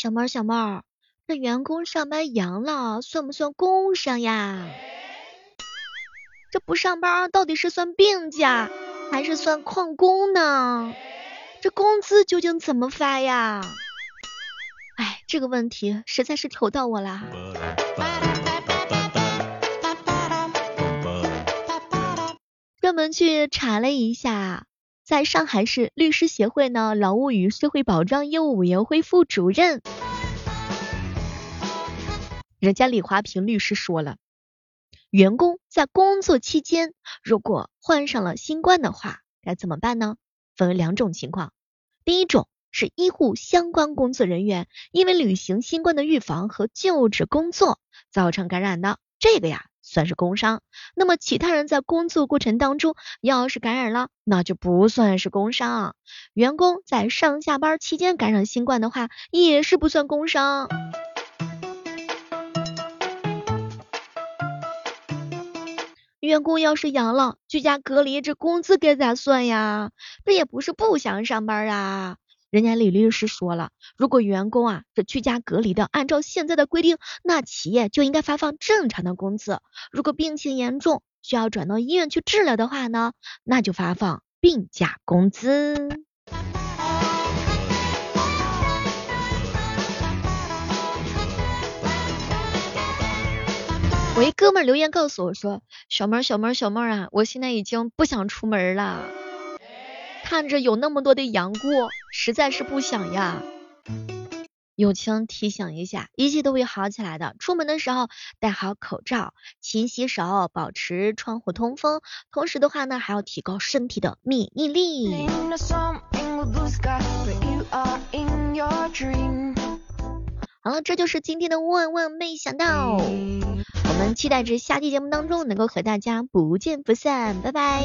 小妹儿小妹儿，这员工上班阳了，算不算工伤呀？这不上班到底是算病假还是算旷工呢？这工资究竟怎么发呀？哎，这个问题实在是愁到我啦。专门去查了一下，在上海市律师协会呢，劳务与社会保障业务委员会副主任，人家李华平律师说了，员工在工作期间如果患上了新冠的话，该怎么办呢？分为两种情况，第一种是医护相关工作人员因为履行新冠的预防和救治工作造成感染的，这个呀。算是工伤，那么其他人在工作过程当中要是感染了，那就不算是工伤。员工在上下班期间感染新冠的话，也是不算工伤。员工要是阳了，居家隔离，这工资该咋算呀？这也不是不想上班啊。人家李律师说了，如果员工啊是居家隔离的，按照现在的规定，那企业就应该发放正常的工资。如果病情严重，需要转到医院去治疗的话呢，那就发放病假工资。我一哥们留言告诉我说，小妹儿小妹儿小妹儿啊，我现在已经不想出门了。看着有那么多的杨过，实在是不想呀。友情提醒一下，一切都会好起来的。出门的时候戴好口罩，勤洗手，保持窗户通风。同时的话呢，还要提高身体的免疫力。好了，这就是今天的万万没想到。我们期待着下期节目当中能够和大家不见不散，拜拜。